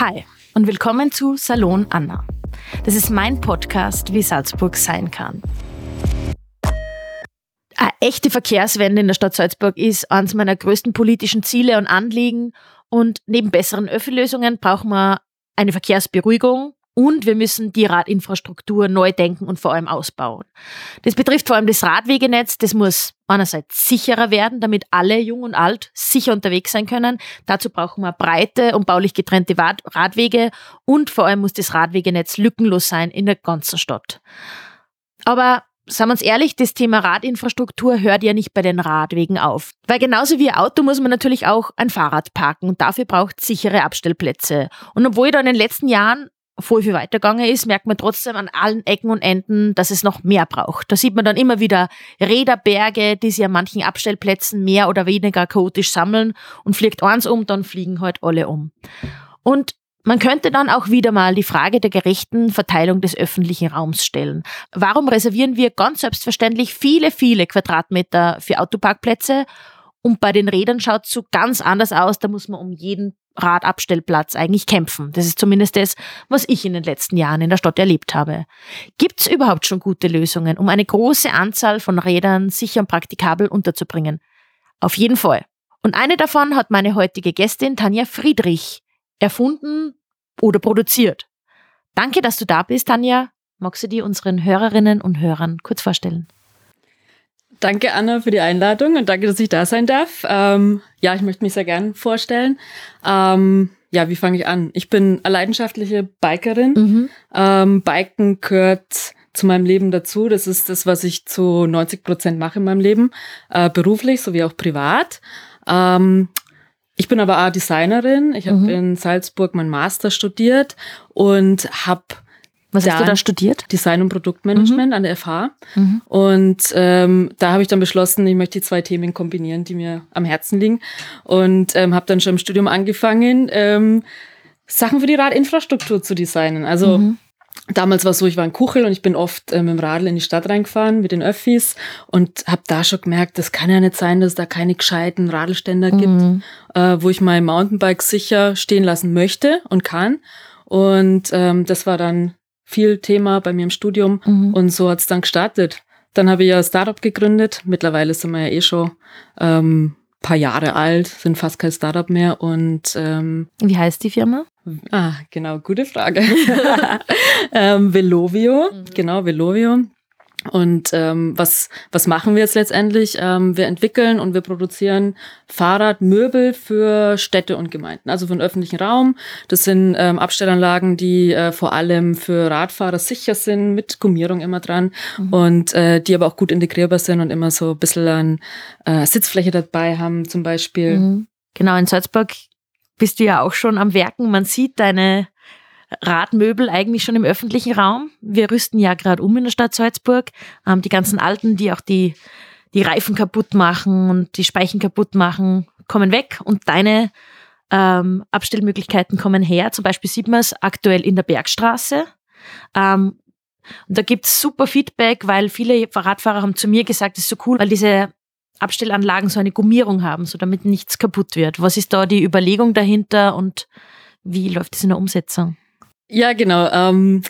Hi und willkommen zu Salon Anna. Das ist mein Podcast, wie Salzburg sein kann. Eine echte Verkehrswende in der Stadt Salzburg ist eines meiner größten politischen Ziele und Anliegen. Und neben besseren Öffi-Lösungen brauchen wir eine Verkehrsberuhigung, und wir müssen die Radinfrastruktur neu denken und vor allem ausbauen. Das betrifft vor allem das Radwegenetz. Das muss einerseits sicherer werden, damit alle, jung und alt, sicher unterwegs sein können. Dazu brauchen wir breite und baulich getrennte Radwege und vor allem muss das Radwegenetz lückenlos sein in der ganzen Stadt. Aber Sagen wir uns ehrlich, das Thema Radinfrastruktur hört ja nicht bei den Radwegen auf. Weil genauso wie ein Auto muss man natürlich auch ein Fahrrad parken und dafür braucht es sichere Abstellplätze. Und obwohl da in den letzten Jahren voll viel weitergegangen ist, merkt man trotzdem an allen Ecken und Enden, dass es noch mehr braucht. Da sieht man dann immer wieder Räderberge, die sich an manchen Abstellplätzen mehr oder weniger chaotisch sammeln und fliegt eins um, dann fliegen halt alle um. Und man könnte dann auch wieder mal die Frage der gerechten Verteilung des öffentlichen Raums stellen. Warum reservieren wir ganz selbstverständlich viele, viele Quadratmeter für Autoparkplätze und bei den Rädern schaut es so ganz anders aus. Da muss man um jeden Radabstellplatz eigentlich kämpfen. Das ist zumindest das, was ich in den letzten Jahren in der Stadt erlebt habe. Gibt es überhaupt schon gute Lösungen, um eine große Anzahl von Rädern sicher und praktikabel unterzubringen? Auf jeden Fall. Und eine davon hat meine heutige Gästin Tanja Friedrich erfunden oder produziert. Danke, dass du da bist, Tanja. Magst du dir unseren Hörerinnen und Hörern kurz vorstellen? Danke, Anna, für die Einladung und danke, dass ich da sein darf. Ähm, ja, ich möchte mich sehr gern vorstellen. Ähm, ja, wie fange ich an? Ich bin eine leidenschaftliche Bikerin. Mhm. Ähm, Biken gehört zu meinem Leben dazu. Das ist das, was ich zu 90 Prozent mache in meinem Leben, äh, beruflich sowie auch privat. Ähm, ich bin aber auch Designerin. Ich habe mhm. in Salzburg mein Master studiert und habe was hast du da studiert? Design und Produktmanagement mhm. an der FH. Mhm. Und ähm, da habe ich dann beschlossen, ich möchte die zwei Themen kombinieren, die mir am Herzen liegen. Und ähm, habe dann schon im Studium angefangen, ähm, Sachen für die Radinfrastruktur zu designen. Also mhm. damals war es so, ich war ein Kuchel und ich bin oft äh, mit dem Radl in die Stadt reingefahren mit den Öffis und habe da schon gemerkt, das kann ja nicht sein, dass es da keine gescheiten Radlständer gibt, mhm. äh, wo ich mein Mountainbike sicher stehen lassen möchte und kann. Und ähm, das war dann viel Thema bei mir im Studium mhm. und so hat's dann gestartet. Dann habe ich ja ein Startup gegründet. Mittlerweile sind wir ja eh schon ähm, paar Jahre alt, sind fast kein Startup mehr und ähm, wie heißt die Firma? Ah, genau, gute Frage. ähm, Velovio, mhm. genau, Velovio. Und ähm, was, was machen wir jetzt letztendlich? Ähm, wir entwickeln und wir produzieren Fahrradmöbel für Städte und Gemeinden, also für den öffentlichen Raum. Das sind ähm, Abstellanlagen, die äh, vor allem für Radfahrer sicher sind, mit Gummierung immer dran mhm. und äh, die aber auch gut integrierbar sind und immer so ein bisschen an äh, Sitzfläche dabei haben zum Beispiel. Mhm. Genau, in Salzburg bist du ja auch schon am Werken. Man sieht deine Radmöbel eigentlich schon im öffentlichen Raum. Wir rüsten ja gerade um in der Stadt Salzburg. Ähm, die ganzen Alten, die auch die, die Reifen kaputt machen und die Speichen kaputt machen, kommen weg und deine ähm, Abstellmöglichkeiten kommen her. Zum Beispiel sieht man es aktuell in der Bergstraße. Ähm, und da gibt's super Feedback, weil viele Radfahrer haben zu mir gesagt, es ist so cool, weil diese Abstellanlagen so eine Gummierung haben, so damit nichts kaputt wird. Was ist da die Überlegung dahinter und wie läuft es in der Umsetzung? Ja, genau. Ähm,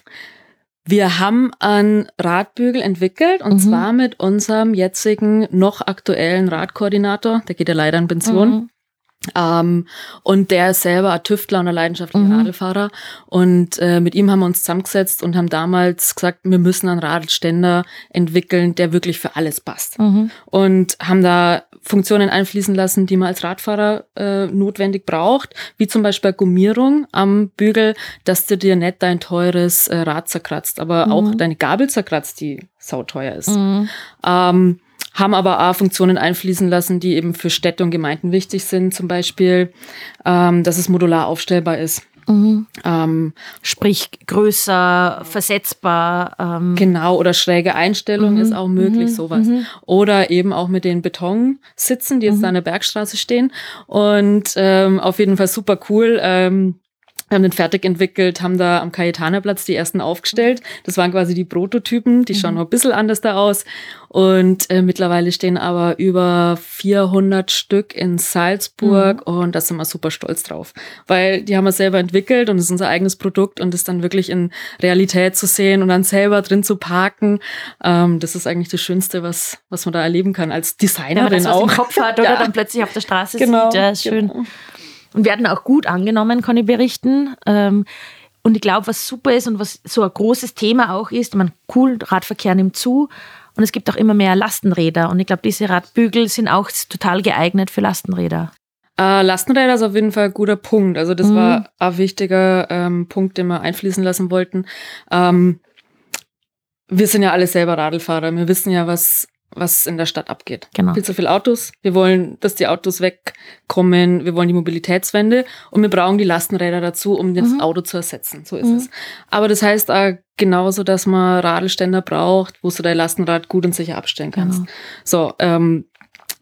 wir haben einen Radbügel entwickelt und mhm. zwar mit unserem jetzigen noch aktuellen Radkoordinator. Der geht ja leider in Pension. Mhm. Ähm, und der ist selber ein Tüftler und ein leidenschaftlicher mhm. Radlfahrer. Und äh, mit ihm haben wir uns zusammengesetzt und haben damals gesagt, wir müssen einen Radständer entwickeln, der wirklich für alles passt. Mhm. Und haben da Funktionen einfließen lassen, die man als Radfahrer äh, notwendig braucht, wie zum Beispiel Gummierung am Bügel, dass du dir nicht dein teures äh, Rad zerkratzt, aber mhm. auch deine Gabel zerkratzt, die sauteuer ist. Mhm. Ähm, haben aber auch Funktionen einfließen lassen, die eben für Städte und Gemeinden wichtig sind, zum Beispiel, ähm, dass es modular aufstellbar ist. Mhm. Ähm, Sprich größer, versetzbar. Ähm. Genau, oder schräge Einstellung mhm. ist auch möglich, mhm. sowas. Mhm. Oder eben auch mit den Betonsitzen, die jetzt mhm. da an der Bergstraße stehen. Und ähm, auf jeden Fall super cool. Ähm, haben den fertig entwickelt, haben da am Cayetanerplatz die ersten aufgestellt. Das waren quasi die Prototypen, die schauen mhm. noch ein bisschen anders da aus. Und äh, mittlerweile stehen aber über 400 Stück in Salzburg mhm. und da sind wir super stolz drauf. Weil die haben wir selber entwickelt und es ist unser eigenes Produkt und es dann wirklich in Realität zu sehen und dann selber drin zu parken, ähm, das ist eigentlich das Schönste, was, was man da erleben kann als Designerin ja, auch. Im Kopf hat oder ja. dann plötzlich auf der Straße genau, sieht. Ja, ist schön. Genau. Und werden auch gut angenommen, kann ich berichten. Ähm, und ich glaube, was super ist und was so ein großes Thema auch ist, man cool, Radverkehr nimmt zu und es gibt auch immer mehr Lastenräder. Und ich glaube, diese Radbügel sind auch total geeignet für Lastenräder. Äh, Lastenräder ist auf jeden Fall ein guter Punkt. Also das mhm. war ein wichtiger ähm, Punkt, den wir einfließen lassen wollten. Ähm, wir sind ja alle selber Radlfahrer. Wir wissen ja, was was in der Stadt abgeht. Genau. Viel zu viele Autos. Wir wollen, dass die Autos wegkommen. Wir wollen die Mobilitätswende und wir brauchen die Lastenräder dazu, um das mhm. Auto zu ersetzen. So ist mhm. es. Aber das heißt auch genauso, dass man Radelständer braucht, wo du dein Lastenrad gut und sicher abstellen kannst. Genau. So, ähm,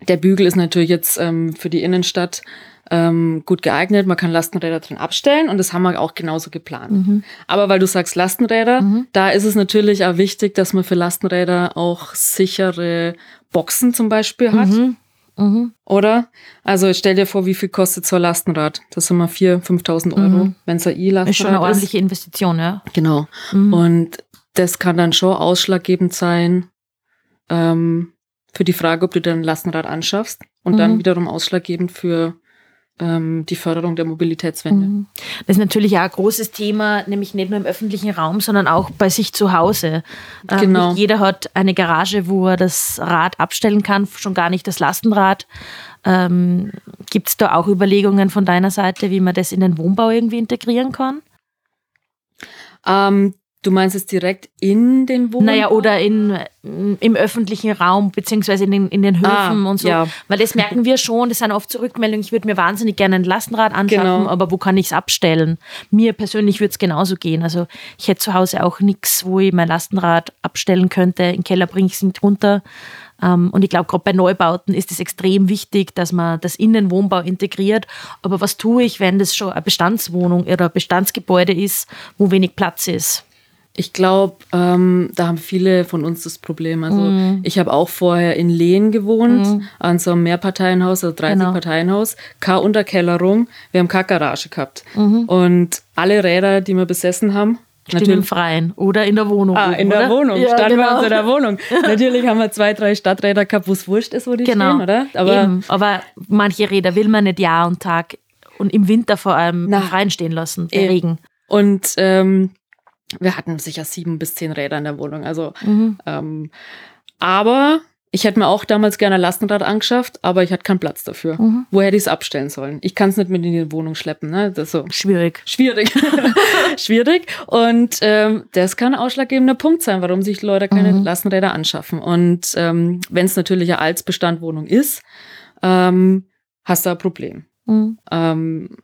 der Bügel ist natürlich jetzt ähm, für die Innenstadt ähm, gut geeignet. Man kann Lastenräder drin abstellen und das haben wir auch genauso geplant. Mhm. Aber weil du sagst Lastenräder, mhm. da ist es natürlich auch wichtig, dass man für Lastenräder auch sichere Boxen zum Beispiel hat. Mhm. Mhm. Oder? Also stell dir vor, wie viel kostet so ein Lastenrad? Das sind mal 4.000, 5.000 Euro, mhm. wenn es ein E-Lastenrad ist. Schon eine ordentliche Investition, ja. Genau. Mhm. Und das kann dann schon ausschlaggebend sein ähm, für die Frage, ob du dir ein Lastenrad anschaffst und mhm. dann wiederum ausschlaggebend für die Förderung der Mobilitätswende. Mhm. Das ist natürlich auch ein großes Thema, nämlich nicht nur im öffentlichen Raum, sondern auch bei sich zu Hause. Ähm, genau. Nicht jeder hat eine Garage, wo er das Rad abstellen kann, schon gar nicht das Lastenrad. Ähm, Gibt es da auch Überlegungen von deiner Seite, wie man das in den Wohnbau irgendwie integrieren kann? Ähm, Du meinst es direkt in den Wohnungen? Naja, oder in, im öffentlichen Raum, beziehungsweise in den, in den Höfen ah, und so. Ja. Weil das merken wir schon, das sind oft Zurückmeldungen, ich würde mir wahnsinnig gerne ein Lastenrad anschaffen, genau. aber wo kann ich es abstellen? Mir persönlich würde es genauso gehen. Also ich hätte zu Hause auch nichts, wo ich mein Lastenrad abstellen könnte. Im Keller bringe ich es nicht runter. Ähm, und ich glaube, gerade bei Neubauten ist es extrem wichtig, dass man das in den Wohnbau integriert. Aber was tue ich, wenn das schon eine Bestandswohnung oder ein Bestandsgebäude ist, wo wenig Platz ist? Ich glaube, ähm, da haben viele von uns das Problem. Also mm. ich habe auch vorher in Lehen gewohnt, mm. an so einem Mehrparteienhaus, also 30-Parteienhaus, genau. keine Unterkellerung, wir haben keine Garage gehabt. Mhm. Und alle Räder, die wir besessen haben, Stehen Natürlich. im Freien oder in der Wohnung. Ah, in oder? der Wohnung. Ja, Standen genau. wir in der Wohnung. Natürlich haben wir zwei, drei Stadträder gehabt, wo es wurscht ist, wo die genau. stehen, oder? Aber, Eben. Aber manche Räder will man nicht Jahr und Tag und im Winter vor allem Na, im Freien stehen lassen, bei Regen. Und ähm, wir hatten sicher sieben bis zehn Räder in der Wohnung. Also, mhm. ähm, aber ich hätte mir auch damals gerne ein Lastenrad angeschafft, aber ich hatte keinen Platz dafür. Mhm. Wo hätte ich es abstellen sollen? Ich kann es nicht mit in die Wohnung schleppen. Ne? Das so. Schwierig. Schwierig. Schwierig. Und ähm, das kann ein ausschlaggebender Punkt sein, warum sich Leute keine mhm. Lastenräder anschaffen. Und ähm, wenn es natürlich eine Altsbestandwohnung ist, ähm, hast du ein Problem. Mhm. Ähm,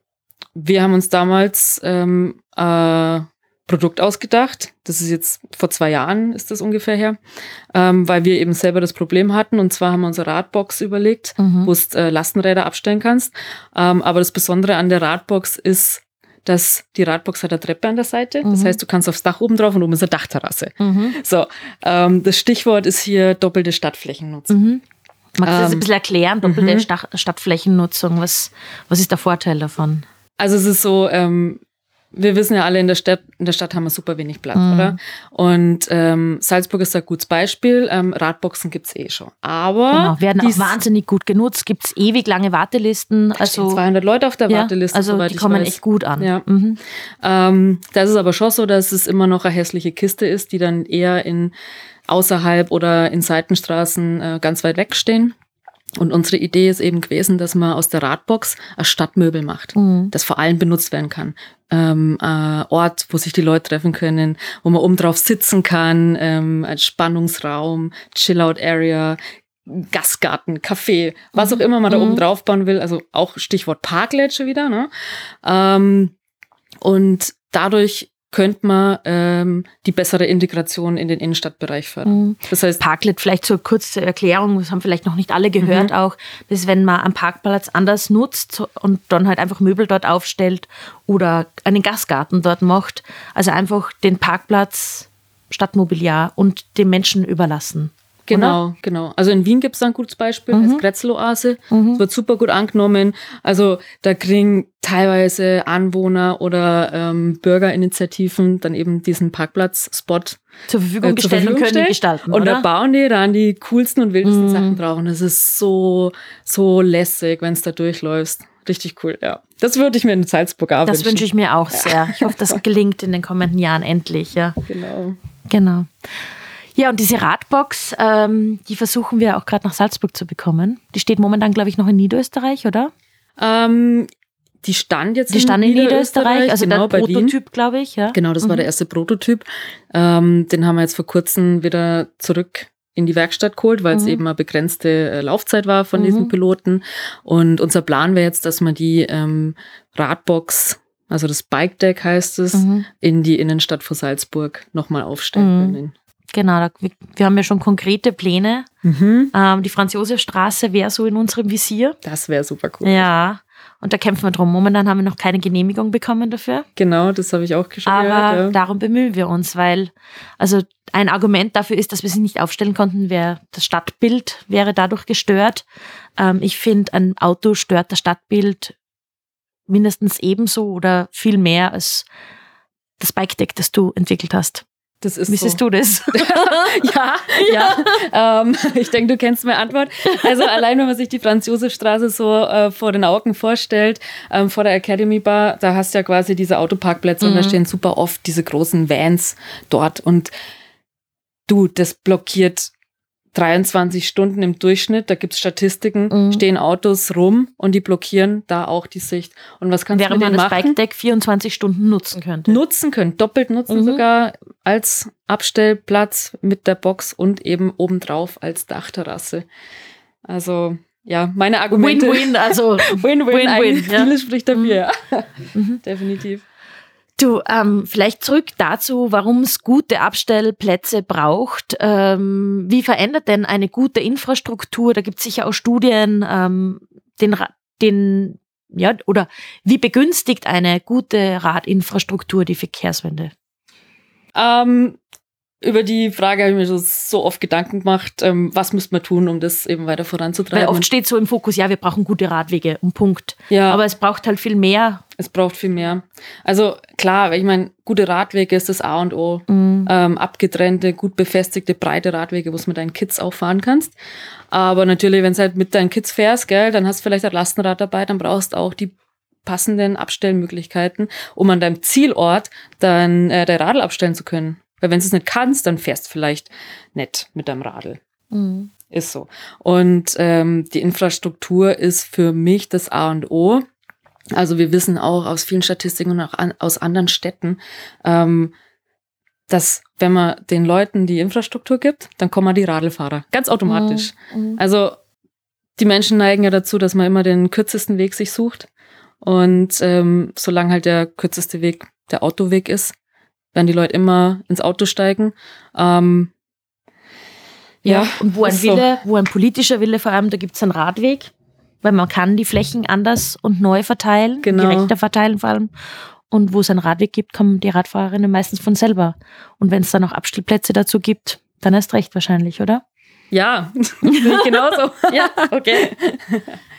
wir haben uns damals ähm, äh, Produkt ausgedacht. Das ist jetzt vor zwei Jahren ist das ungefähr her, ähm, weil wir eben selber das Problem hatten. Und zwar haben wir unsere Radbox überlegt, mhm. wo du äh, Lastenräder abstellen kannst. Ähm, aber das Besondere an der Radbox ist, dass die Radbox hat eine Treppe an der Seite. Das mhm. heißt, du kannst aufs Dach oben drauf und oben ist eine Dachterrasse. Mhm. So, ähm, das Stichwort ist hier doppelte Stadtflächennutzung. Mhm. Magst du das ein ähm, bisschen erklären, doppelte mhm. Stadtflächennutzung? Was, was ist der Vorteil davon? Also es ist so, ähm, wir wissen ja alle, in der Stadt, in der Stadt haben wir super wenig Platz, mhm. oder? Und ähm, Salzburg ist ein gutes Beispiel. Ähm, Radboxen gibt's eh schon. Aber. Genau, werden auch wahnsinnig gut genutzt. Gibt's ewig lange Wartelisten. Also 200 Leute auf der ja, Warteliste. Also die kommen echt gut an. Ja. Mhm. Ähm, das ist aber schon so, dass es immer noch eine hässliche Kiste ist, die dann eher in außerhalb oder in Seitenstraßen äh, ganz weit weg stehen. Und unsere Idee ist eben gewesen, dass man aus der Radbox ein Stadtmöbel macht, mhm. das vor allem benutzt werden kann. Ähm, ein Ort, wo sich die Leute treffen können, wo man oben drauf sitzen kann, ähm, ein Spannungsraum, Chill-Out-Area, Gastgarten, Café, was mhm. auch immer man da oben mhm. drauf bauen will. Also auch Stichwort Parklätsche wieder. Ne? Ähm, und dadurch könnte man ähm, die bessere Integration in den Innenstadtbereich fördern. Mhm. Das heißt, Parklet, vielleicht so kurz zur Erklärung, das haben vielleicht noch nicht alle gehört mhm. auch, das ist, wenn man am Parkplatz anders nutzt und dann halt einfach Möbel dort aufstellt oder einen Gastgarten dort macht. Also einfach den Parkplatz Stadtmobiliar und den Menschen überlassen. Genau, oder? genau. Also in Wien gibt es ein gutes Beispiel, mhm. das Grätzl-Oase. Mhm. Das wird super gut angenommen. Also da kriegen teilweise Anwohner oder ähm, Bürgerinitiativen dann eben diesen Parkplatz-Spot zur Verfügung äh, gestellt und können gestalten. Und oder? da bauen die dann die coolsten und wildesten mhm. Sachen drauf. Und das ist so, so lässig, wenn es da durchläufst. Richtig cool, ja. Das würde ich mir in Salzburg auch Das wünsche ich mir auch sehr. Ich hoffe, das gelingt in den kommenden Jahren endlich, ja. Genau. Genau. Ja, und diese Radbox, ähm, die versuchen wir auch gerade nach Salzburg zu bekommen. Die steht momentan, glaube ich, noch in Niederösterreich, oder? Ähm, die stand jetzt die in stand in Niederösterreich, also genau, der Prototyp, glaube ich. Ja? Genau, das mhm. war der erste Prototyp. Ähm, den haben wir jetzt vor kurzem wieder zurück in die Werkstatt geholt, weil mhm. es eben eine begrenzte äh, Laufzeit war von mhm. diesen Piloten. Und unser Plan wäre jetzt, dass man die ähm, Radbox, also das Bike Deck heißt es, mhm. in die Innenstadt von Salzburg nochmal aufstellen mhm. können. Genau, wir, haben ja schon konkrete Pläne. Mhm. Ähm, die Franz-Josef-Straße wäre so in unserem Visier. Das wäre super cool. Ja, und da kämpfen wir drum. Momentan haben wir noch keine Genehmigung bekommen dafür. Genau, das habe ich auch schon Aber gehört, ja. darum bemühen wir uns, weil also ein Argument dafür ist, dass wir sie nicht aufstellen konnten, wäre das Stadtbild wäre dadurch gestört. Ähm, ich finde, ein Auto stört das Stadtbild mindestens ebenso oder viel mehr als das Bike Deck, das du entwickelt hast. Das ist siehst so. du das? ja, ja. ja. Ähm, ich denke, du kennst meine Antwort. Also allein, wenn man sich die Franz-Josef-Straße so äh, vor den Augen vorstellt, ähm, vor der Academy Bar, da hast du ja quasi diese Autoparkplätze mhm. und da mhm. stehen super oft diese großen Vans dort. Und du, das blockiert 23 Stunden im Durchschnitt, da gibt's Statistiken, mhm. stehen Autos rum und die blockieren da auch die Sicht. Und was kannst Während du mit man das Bike Deck 24 Stunden nutzen könnte. Nutzen können, doppelt nutzen mhm. sogar als Abstellplatz mit der Box und eben obendrauf als Dachterrasse. Also ja, meine Argumente. Win-win, also Win-win. Ja. Vieles spricht dafür, mhm. ja. Definitiv. Du, ähm, vielleicht zurück dazu, warum es gute Abstellplätze braucht. Ähm, wie verändert denn eine gute Infrastruktur? Da gibt es sicher auch Studien, ähm, den, den, ja, oder wie begünstigt eine gute Radinfrastruktur die Verkehrswende? Ähm, über die Frage habe ich mir so oft Gedanken gemacht, ähm, was müsste man tun, um das eben weiter voranzutreiben. Weil oft steht so im Fokus, ja, wir brauchen gute Radwege, um Punkt. Ja. Aber es braucht halt viel mehr. Es braucht viel mehr. Also klar, ich meine, gute Radwege ist das A und O. Mhm. Ähm, abgetrennte, gut befestigte, breite Radwege, wo du mit deinen Kids auch fahren kannst. Aber natürlich, wenn du halt mit deinen Kids fährst, gell, dann hast du vielleicht ein Lastenrad dabei, dann brauchst du auch die passenden Abstellmöglichkeiten, um an deinem Zielort dann äh, dein Radl abstellen zu können. Weil wenn du es nicht kannst, dann fährst du vielleicht nicht mit deinem Radl. Mhm. Ist so. Und ähm, die Infrastruktur ist für mich das A und O. Also wir wissen auch aus vielen Statistiken und auch an, aus anderen Städten, ähm, dass wenn man den Leuten die Infrastruktur gibt, dann kommen die Radlfahrer. Ganz automatisch. Mhm. Also die Menschen neigen ja dazu, dass man immer den kürzesten Weg sich sucht. Und ähm, solange halt der kürzeste Weg der Autoweg ist, werden die Leute immer ins Auto steigen. Ähm, ja, ja, und wo ein Wille, so. wo ein politischer Wille vor allem, da gibt es einen Radweg, weil man kann die Flächen anders und neu verteilen, genau. gerechter verteilen vor allem. Und wo es einen Radweg gibt, kommen die Radfahrerinnen meistens von selber. Und wenn es dann noch Abstellplätze dazu gibt, dann erst recht wahrscheinlich, oder? Ja, genauso. ja, okay.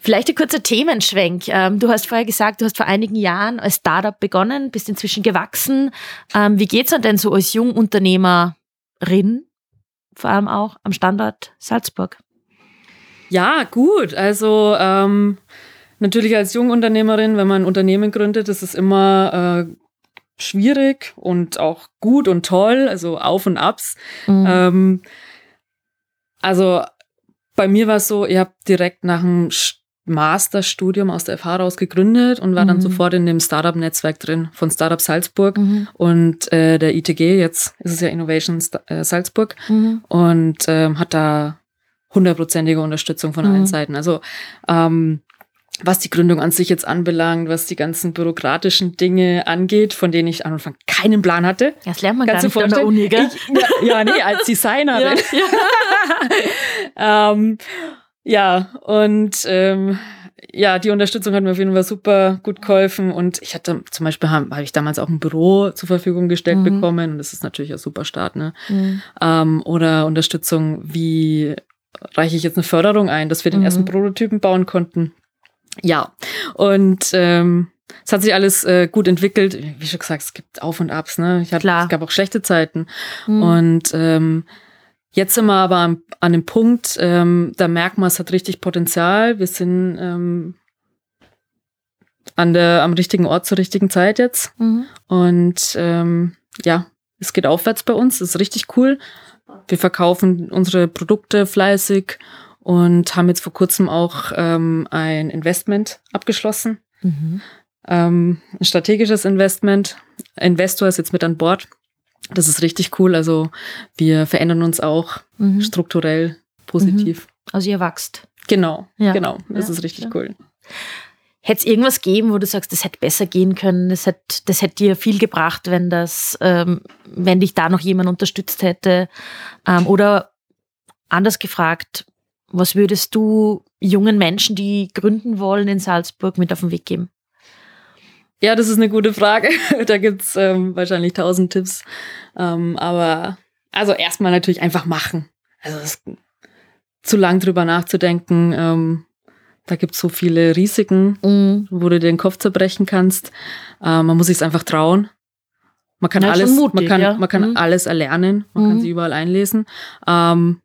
Vielleicht ein kurzer Themenschwenk. Ähm, du hast vorher gesagt, du hast vor einigen Jahren als Startup begonnen, bist inzwischen gewachsen. Ähm, wie geht's denn so als Jungunternehmerin, vor allem auch am Standort Salzburg? Ja, gut. Also ähm, natürlich als Jungunternehmerin, wenn man ein Unternehmen gründet, ist es immer äh, schwierig und auch gut und toll, also Auf und Abs. Mhm. Ähm, also bei mir war es so, ich habe direkt nach dem Masterstudium aus der FH raus gegründet und war mhm. dann sofort in dem Startup-Netzwerk drin von Startup Salzburg mhm. und äh, der ITG, jetzt ist es ja Innovation St äh, Salzburg mhm. und ähm, hat da hundertprozentige Unterstützung von allen mhm. Seiten. Also ähm, was die Gründung an sich jetzt anbelangt, was die ganzen bürokratischen Dinge angeht, von denen ich am Anfang keinen Plan hatte. Das lernt man Kannst gar nicht an der Uni, gell? Ich, ja, ja, nee, als Designerin. Ja, ja. ähm, ja und ähm, ja, die Unterstützung hat mir auf jeden Fall super gut geholfen und ich hatte zum Beispiel habe hab ich damals auch ein Büro zur Verfügung gestellt mhm. bekommen und das ist natürlich ein super Start, ne? Mhm. Ähm, oder Unterstützung, wie reiche ich jetzt eine Förderung ein, dass wir den mhm. ersten Prototypen bauen konnten. Ja, und ähm, es hat sich alles äh, gut entwickelt. Wie schon gesagt, es gibt Auf und Abs. Ne? Ich hab, Klar. Es gab auch schlechte Zeiten. Mhm. Und ähm, jetzt sind wir aber an, an dem Punkt, ähm, da merkt man, es hat richtig Potenzial. Wir sind ähm, an der, am richtigen Ort zur richtigen Zeit jetzt. Mhm. Und ähm, ja, es geht aufwärts bei uns. Das ist richtig cool. Wir verkaufen unsere Produkte fleißig und haben jetzt vor kurzem auch ähm, ein Investment abgeschlossen. Mhm. Ähm, ein strategisches Investment. Investor ist jetzt mit an Bord. Das ist richtig cool. Also wir verändern uns auch mhm. strukturell positiv. Mhm. Also ihr wächst. Genau, ja. genau. Das ja. ist richtig ja. cool. Hätte es irgendwas geben, wo du sagst, das hätte besser gehen können, das hätte, das hätte dir viel gebracht, wenn das, ähm, wenn dich da noch jemand unterstützt hätte? Ähm, oder anders gefragt, was würdest du jungen Menschen, die gründen wollen in Salzburg, mit auf den Weg geben? Ja, das ist eine gute Frage. da gibt's ähm, wahrscheinlich tausend Tipps. Ähm, aber also erstmal natürlich einfach machen. Also es, zu lang drüber nachzudenken. Ähm, da gibt's so viele Risiken, mhm. wo du dir den Kopf zerbrechen kannst. Ähm, man muss sich einfach trauen. Man kann ja, alles, mutig, man kann, ja. man kann mhm. alles erlernen, man mhm. kann sich überall einlesen. Ähm,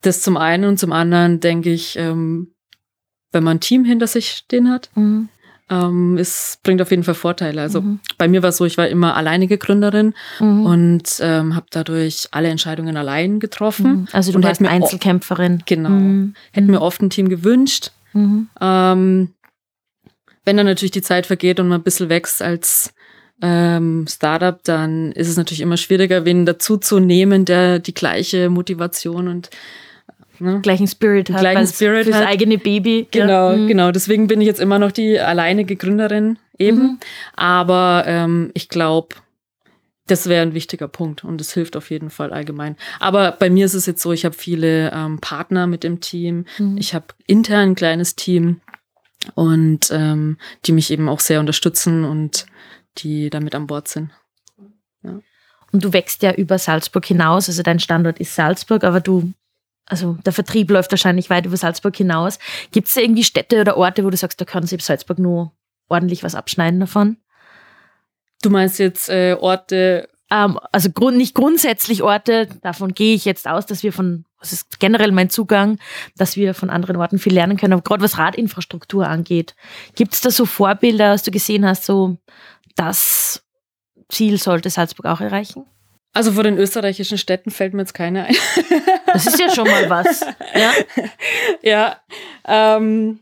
das zum einen und zum anderen denke ich, ähm, wenn man ein Team hinter sich stehen hat, mhm. Ähm, es bringt auf jeden Fall Vorteile. Also mhm. bei mir war es so, ich war immer alleinige Gründerin mhm. und ähm, habe dadurch alle Entscheidungen allein getroffen. Mhm. Also du warst eine Einzelkämpferin. Genau. Mhm. Hätte mir oft ein Team gewünscht. Mhm. Ähm, wenn dann natürlich die Zeit vergeht und man ein bisschen wächst als ähm, Startup, dann ist es natürlich immer schwieriger, wen dazu zu nehmen, der die gleiche Motivation und ne? gleichen Spirit hat. Gleichen Spirit fürs hat. eigene Baby. Genau, ja. mhm. genau. Deswegen bin ich jetzt immer noch die alleinige Gründerin eben. Mhm. Aber ähm, ich glaube, das wäre ein wichtiger Punkt und es hilft auf jeden Fall allgemein. Aber bei mir ist es jetzt so, ich habe viele ähm, Partner mit dem Team. Mhm. Ich habe intern ein kleines Team und ähm, die mich eben auch sehr unterstützen und die damit an Bord sind. Ja. Und du wächst ja über Salzburg hinaus, also dein Standort ist Salzburg, aber du also der Vertrieb läuft wahrscheinlich weit über Salzburg hinaus. Gibt es da irgendwie Städte oder Orte, wo du sagst, da kann sich Salzburg nur ordentlich was abschneiden davon? Du meinst jetzt äh, Orte? Ähm, also grund, nicht grundsätzlich Orte, davon gehe ich jetzt aus, dass wir von, das ist generell mein Zugang, dass wir von anderen Orten viel lernen können, aber gerade was Radinfrastruktur angeht. Gibt es da so Vorbilder, was du gesehen hast, so das Ziel sollte Salzburg auch erreichen? Also vor den österreichischen Städten fällt mir jetzt keine ein. Das ist ja schon mal was. Ja. ja ähm,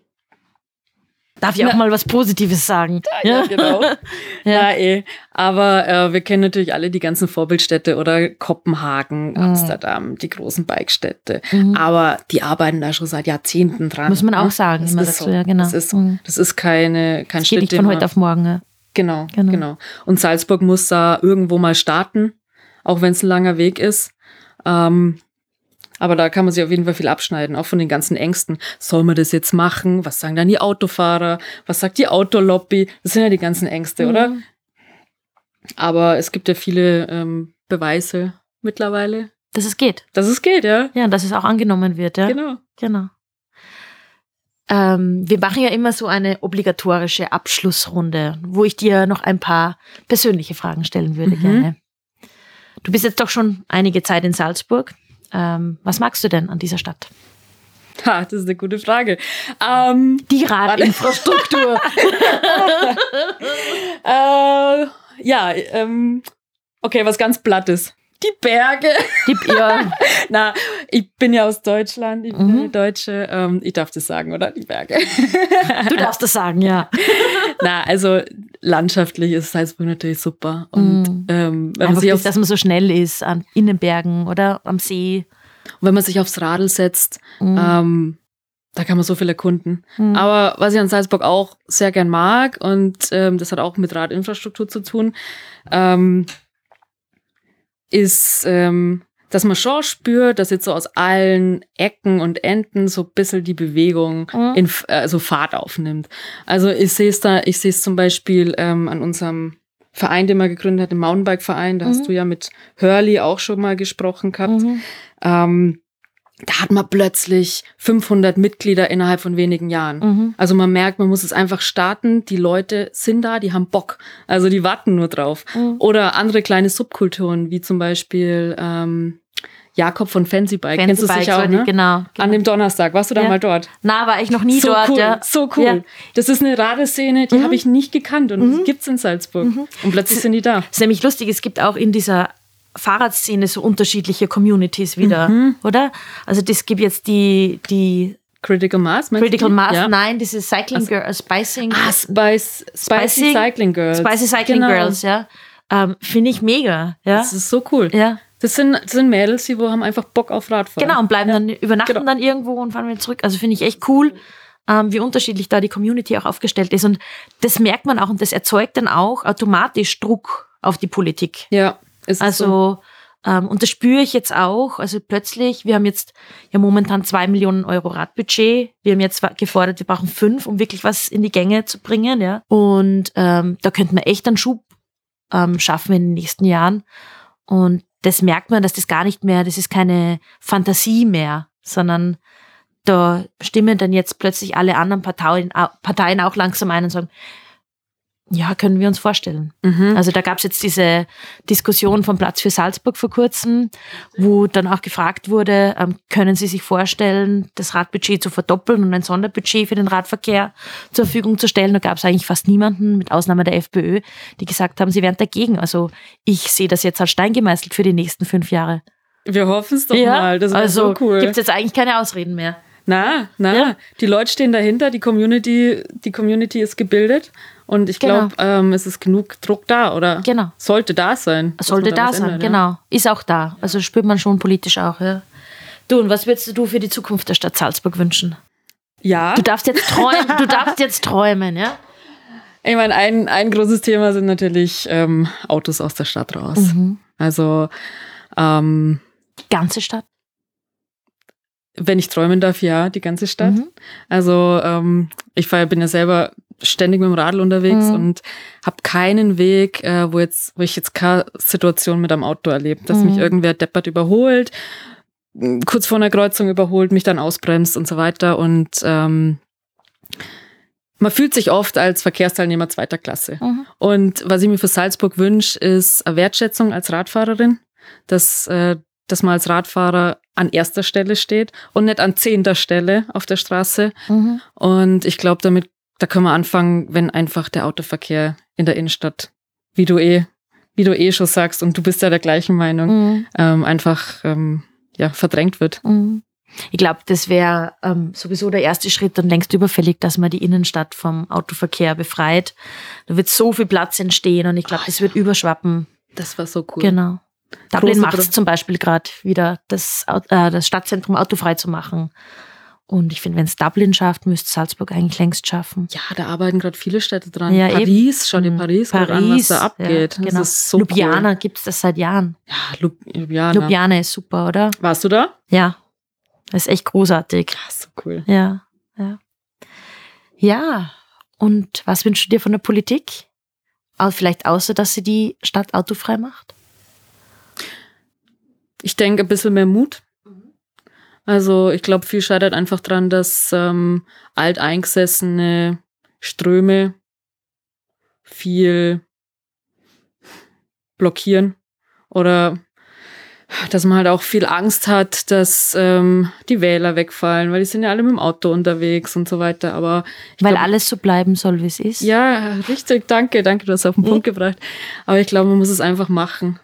Darf ich auch mal was Positives sagen? Ja, ja genau. ja. ja, eh. Aber äh, wir kennen natürlich alle die ganzen Vorbildstädte oder Kopenhagen, mhm. Amsterdam, die großen Bikestädte. Mhm. Aber die arbeiten da schon seit Jahrzehnten dran. Muss man auch ne? sagen. Das, ist, dazu, so. ja, genau. das, ist, so. Mhm. das ist keine, kein das Schritt. Nicht von heute auf morgen. Ja. Genau, genau, genau. Und Salzburg muss da irgendwo mal starten auch wenn es ein langer Weg ist. Ähm, aber da kann man sich auf jeden Fall viel abschneiden, auch von den ganzen Ängsten. Soll man das jetzt machen? Was sagen dann die Autofahrer? Was sagt die Autolobby? Das sind ja die ganzen Ängste, mhm. oder? Aber es gibt ja viele ähm, Beweise mittlerweile. Dass es geht. Dass es geht, ja. Ja, und dass es auch angenommen wird, ja. Genau. Genau. Ähm, wir machen ja immer so eine obligatorische Abschlussrunde, wo ich dir noch ein paar persönliche Fragen stellen würde, mhm. gerne. Du bist jetzt doch schon einige Zeit in Salzburg. Ähm, was magst du denn an dieser Stadt? Ha, das ist eine gute Frage. Ähm, Die Radinfrastruktur. äh, ja, ähm, okay, was ganz Plattes. Die Berge. Die, ja. Na, ich bin ja aus Deutschland, ich bin mhm. Deutsche. Ähm, ich darf das sagen, oder? Die Berge. Du darfst das sagen, ja. Na, also landschaftlich ist Salzburg natürlich super. Und mhm. ähm, wenn Einfach man sich auf, dass man so schnell ist an, in den Bergen oder am See. Und wenn man sich aufs Radl setzt, mhm. ähm, da kann man so viel erkunden. Mhm. Aber was ich an Salzburg auch sehr gern mag, und ähm, das hat auch mit Radinfrastruktur zu tun, ähm, ist, ähm, dass man schon spürt, dass jetzt so aus allen Ecken und Enden so ein bisschen die Bewegung Mhm. in F- also Fahrt aufnimmt. Also ich sehe es da, ich sehe es zum Beispiel ähm, an unserem Verein, den wir gegründet hat, dem Mountainbike-Verein, da Mhm. hast du ja mit Hurley auch schon mal gesprochen gehabt. Mhm. Ähm, da hat man plötzlich 500 Mitglieder innerhalb von wenigen Jahren. Mhm. Also man merkt, man muss es einfach starten. Die Leute sind da, die haben Bock. Also die warten nur drauf. Mhm. Oder andere kleine Subkulturen, wie zum Beispiel ähm, Jakob von Fancy Bike. Kennst du Fancy sicher auch, ne? Genau. An dem Donnerstag. Warst du da Ja. mal dort? Na, war ich noch nie so dort. cool, Ja. so cool. Ja. Das ist eine Radeszene, die Mhm. habe ich nicht gekannt und Mhm. die gibt's in Salzburg. Und plötzlich sind die da. Das ist nämlich lustig, es gibt auch in dieser Fahrradszene so unterschiedliche Communities wieder, Mhm. oder? Also das gibt jetzt die, die Critical Mass, Critical du? Mass, Ja. nein, diese Cycling Girls, Spicing, Ah, Spice, Spicy, Cycling Girls. Spicy Cycling Genau. Girls, ja. Ähm, Finde ich mega, ja. Das ist so cool. Ja, Das sind, das sind Mädels, die wo haben einfach Bock auf Radfahren. genau, und bleiben dann, übernachten Genau. dann irgendwo und fahren wieder zurück. Also finde ich echt cool, ähm, wie unterschiedlich da die Community auch aufgestellt ist. Und das merkt man auch und das erzeugt dann auch automatisch Druck auf die Politik. Ja, ist so. Also, ähm, und das spüre ich jetzt auch. Also plötzlich, wir haben jetzt ja momentan zwei Millionen Euro Radbudget. Wir haben jetzt gefordert, wir brauchen fünf, um wirklich was in die Gänge zu bringen, ja. Und ähm, da könnten wir echt einen Schub ähm, schaffen in den nächsten Jahren. Und das merkt man, dass das gar nicht mehr, das ist keine Fantasie mehr, sondern da stimmen dann jetzt plötzlich alle anderen Parteien, au- Parteien auch langsam ein und sagen, ja, können wir uns vorstellen. Mhm. Also da gab es jetzt diese Diskussion vom Platz für Salzburg vor kurzem, wo dann auch gefragt wurde, ähm, können Sie sich vorstellen, das Radbudget zu verdoppeln und ein Sonderbudget für den Radverkehr zur Verfügung zu stellen? Da gab es eigentlich fast niemanden, mit Ausnahme der FPÖ, die gesagt haben, sie wären dagegen. Also ich sehe das jetzt als Stein gemeißelt für die nächsten fünf Jahre. Wir hoffen es doch mal. Das wäre also so cool. gibt es jetzt eigentlich keine Ausreden mehr. Na, na, Ja. die Leute stehen dahinter, die Community, die Community ist gebildet und ich Genau. glaube, ähm, es ist genug Druck da oder Genau. sollte da sein. Sollte da was sein, ändert, ja. genau. Ist auch da. Also spürt man schon politisch auch, ja. Du, und was würdest du für die Zukunft der Stadt Salzburg wünschen? Ja, Du darfst jetzt träumen, du darfst jetzt träumen, ja? ich meine, ein, ein großes Thema sind natürlich ähm, Autos aus der Stadt raus. Mhm. Also, ähm, Die ganze Stadt. Wenn ich träumen darf, ja, die ganze Stadt. Mhm. Also ähm, ich fahr, bin ja selber ständig mit dem Radl unterwegs Mhm. und habe keinen Weg, äh, wo jetzt, wo ich jetzt keine Situation mit einem Auto erlebe, dass Mhm. mich irgendwer deppert überholt, kurz vor einer Kreuzung überholt, mich dann ausbremst und so weiter. Und ähm, man fühlt sich oft als Verkehrsteilnehmer zweiter Klasse. Mhm. Und was ich mir für Salzburg wünsche, ist eine Wertschätzung als Radfahrerin, dass, äh, dass man als Radfahrer an erster Stelle steht und nicht an zehnter Stelle auf der Straße. Mhm. Und ich glaube, damit, da können wir anfangen, wenn einfach der Autoverkehr in der Innenstadt, wie du eh, wie du eh schon sagst, und du bist ja der gleichen Meinung, Mhm. ähm, einfach ähm, ja, verdrängt wird. Mhm. Ich glaube, das wäre ähm, sowieso der erste Schritt und längst überfällig, dass man die Innenstadt vom Autoverkehr befreit. Da wird so viel Platz entstehen und ich glaube, das wird überschwappen. Das war so cool. Genau. Dublin macht es zum Beispiel gerade wieder, das, äh, das Stadtzentrum autofrei zu machen. Und ich finde, wenn es Dublin schafft, müsste Salzburg eigentlich längst schaffen. Ja, da arbeiten gerade viele Städte dran. Ja, eben. Paris, schau dir Mhm. Paris, gerade an, was da abgeht. Ja, genau. Das ist so Ljubljana cool. gibt es das seit Jahren. Ja, Lub Ljubljana. Ljubljana ist super, oder? Warst du da? Ja. Das ist echt großartig. Ja, so cool. Ja, ja. Ja. Und was wünschst du dir von der Politik? Vielleicht außer, dass sie die Stadt autofrei macht? Ich denke, ein bisschen mehr Mut. Also ich glaube, viel scheitert einfach dran, dass ähm, alteingesessene Ströme viel blockieren oder dass man halt auch viel Angst hat, dass ähm, die Wähler wegfallen, weil die sind ja alle mit dem Auto unterwegs und so weiter. Aber Weil glaub, alles so bleiben soll, wie es ist. ja, richtig, danke, danke, du hast auf den Mhm. Punkt gebracht. Aber ich glaube, man muss es einfach machen.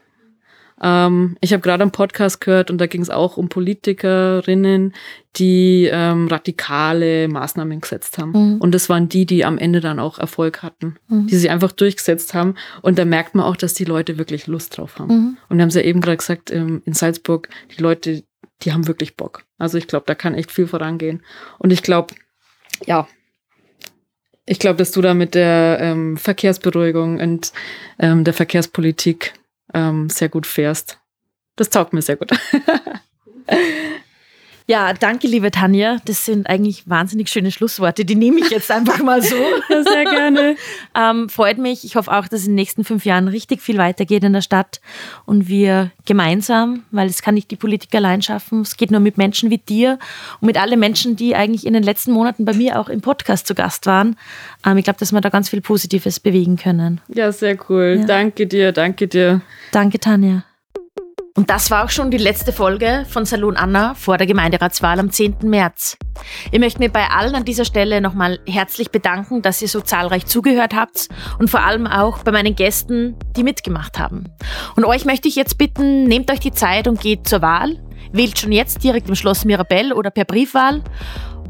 Ähm, ich habe gerade einen Podcast gehört und da ging es auch um Politikerinnen, die ähm, radikale Maßnahmen gesetzt haben. Mhm. Und das waren die, die am Ende dann auch Erfolg hatten, Mhm. die sich einfach durchgesetzt haben. Und da merkt man auch, dass die Leute wirklich Lust drauf haben. Mhm. Und wir haben es ja eben gerade gesagt, ähm, in Salzburg, die Leute, die haben wirklich Bock. Also ich glaube, da kann echt viel vorangehen. Und ich glaube, ja, ich glaube, dass du da mit der ähm, Verkehrsberuhigung und ähm, der Verkehrspolitik ähm, sehr gut fährst. Das taugt mir sehr gut. Ja, danke, liebe Tanja. Das sind eigentlich wahnsinnig schöne Schlussworte. Die nehme ich jetzt einfach mal so. Sehr gerne. ähm, freut mich. Ich hoffe auch, dass in den nächsten fünf Jahren richtig viel weitergeht in der Stadt und wir gemeinsam, weil es kann nicht die Politik allein schaffen. Es geht nur mit Menschen wie dir und mit allen Menschen, die eigentlich in den letzten Monaten bei mir auch im Podcast zu Gast waren. Ähm, ich glaube, dass wir da ganz viel Positives bewegen können. Ja, sehr cool. Ja. Danke dir, danke dir. Danke, Tanja. Und das war auch schon die letzte Folge von Salon Anna vor der Gemeinderatswahl am 10. März. Ich möchte mir bei allen an dieser Stelle nochmal herzlich bedanken, dass ihr so zahlreich zugehört habt und vor allem auch bei meinen Gästen, die mitgemacht haben. Und euch möchte ich jetzt bitten, nehmt euch die Zeit und geht zur Wahl. Wählt schon jetzt direkt im Schloss Mirabell oder per Briefwahl.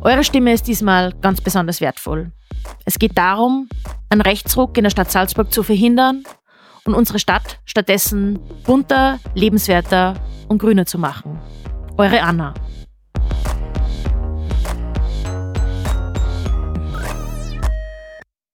Eure Stimme ist diesmal ganz besonders wertvoll. Es geht darum, einen Rechtsruck in der Stadt Salzburg zu verhindern und unsere Stadt stattdessen bunter, lebenswerter und grüner zu machen. Eure Anna.